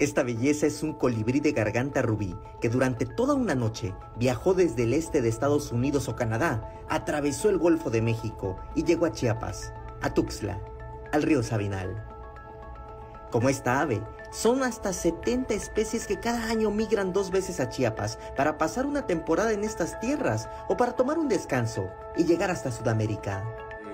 Esta belleza es un colibrí de garganta rubí que durante toda una noche viajó desde el este de Estados Unidos o Canadá, atravesó el Golfo de México y llegó a Chiapas, a Tuxtla, al río Sabinal. Como esta ave, son hasta 70 especies que cada año migran dos veces a Chiapas para pasar una temporada en estas tierras o para tomar un descanso y llegar hasta Sudamérica.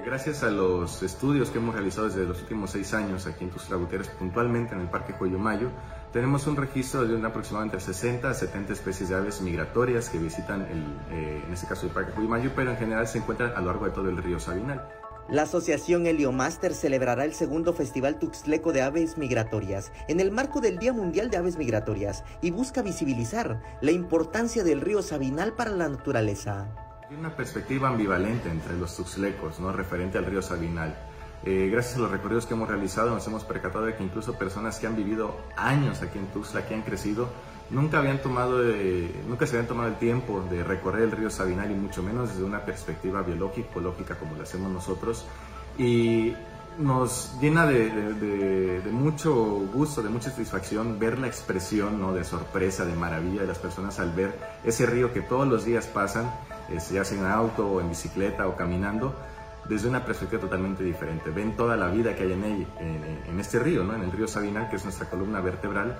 Gracias a los estudios que hemos realizado desde los últimos seis años aquí en Tuxtla Gutiérrez, puntualmente en el Parque Mayo, tenemos un registro de una aproximadamente 60 a 70 especies de aves migratorias que visitan, el, eh, en este caso el Parque Mayo, pero en general se encuentran a lo largo de todo el río Sabinal. La Asociación Heliomaster celebrará el segundo Festival Tuxtleco de Aves Migratorias en el marco del Día Mundial de Aves Migratorias y busca visibilizar la importancia del río Sabinal para la naturaleza. Hay una perspectiva ambivalente entre los tuxlecos, ¿no? referente al río Sabinal. Eh, gracias a los recorridos que hemos realizado nos hemos percatado de que incluso personas que han vivido años aquí en Tuxtla, que han crecido, nunca, habían tomado nunca se habían tomado el tiempo de recorrer el río Sabinal y mucho menos desde una perspectiva biológica, ecológica como lo hacemos nosotros. Y nos llena de, mucho gusto, de mucha satisfacción ver la expresión ¿no? de sorpresa, de maravilla de las personas al ver ese río que todos los días pasan, eh, ya sea en auto o en bicicleta o caminando, desde una perspectiva totalmente diferente. Ven toda la vida que hay en, él, en, este río, ¿no? en el río Sabinal, que es nuestra columna vertebral,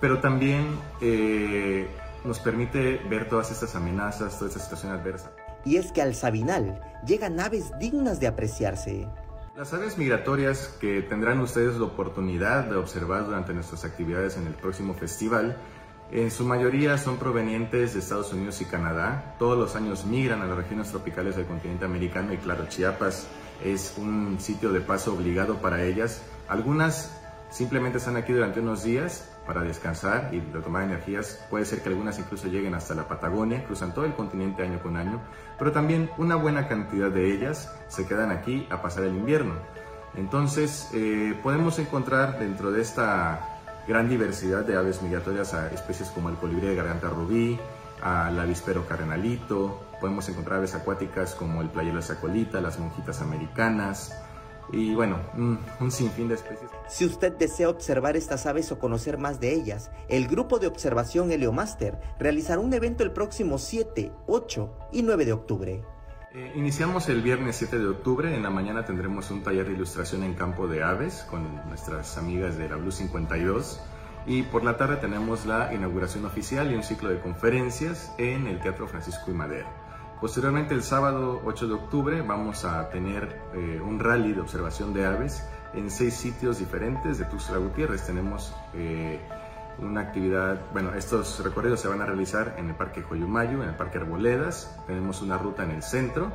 pero también eh, nos permite ver todas estas amenazas, toda esta situación adversa. Y es que al Sabinal llegan aves dignas de apreciarse. Las aves migratorias que tendrán ustedes la oportunidad de observar durante nuestras actividades en el próximo festival, en su mayoría son provenientes de Estados Unidos y Canadá. Todos los años migran a las regiones tropicales del continente americano y claro, Chiapas es un sitio de paso obligado para ellas. Algunas simplemente están aquí durante unos días para descansar y retomar energías. Puede ser que algunas incluso lleguen hasta la Patagonia, cruzan todo el continente año con año, pero también una buena cantidad de ellas se quedan aquí a pasar el invierno. Entonces eh, podemos encontrar dentro de esta gran diversidad de aves migratorias a especies como el colibrí de garganta rubí, al avispero cardenalito, podemos encontrar aves acuáticas como el playero sacolita, las monjitas americanas, y bueno, un, sinfín de especies. Si usted desea observar estas aves o conocer más de ellas, el grupo de observación Heliomaster realizará un evento el próximo 7, 8 y 9 de octubre. Eh, iniciamos el viernes 7 de octubre, en la mañana tendremos un taller de ilustración en campo de aves con nuestras amigas de la Blue 52 y por la tarde tenemos la inauguración oficial y un ciclo de conferencias en el Teatro Francisco y Madero. Posteriormente, el sábado 8 de octubre, vamos a tener eh, un rally de observación de aves en seis sitios diferentes de Tuxtla Gutiérrez. Tenemos eh, una actividad, bueno, estos recorridos se van a realizar en el Parque Joyumayo, en el Parque Arboledas, tenemos una ruta en el centro,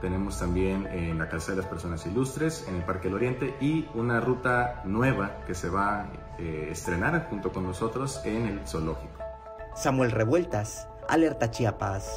tenemos también en la Casa de las Personas Ilustres, en el Parque del Oriente y una ruta nueva que se va a eh, estrenar junto con nosotros en el Zoológico. Samuel Revueltas, Alerta Chiapas.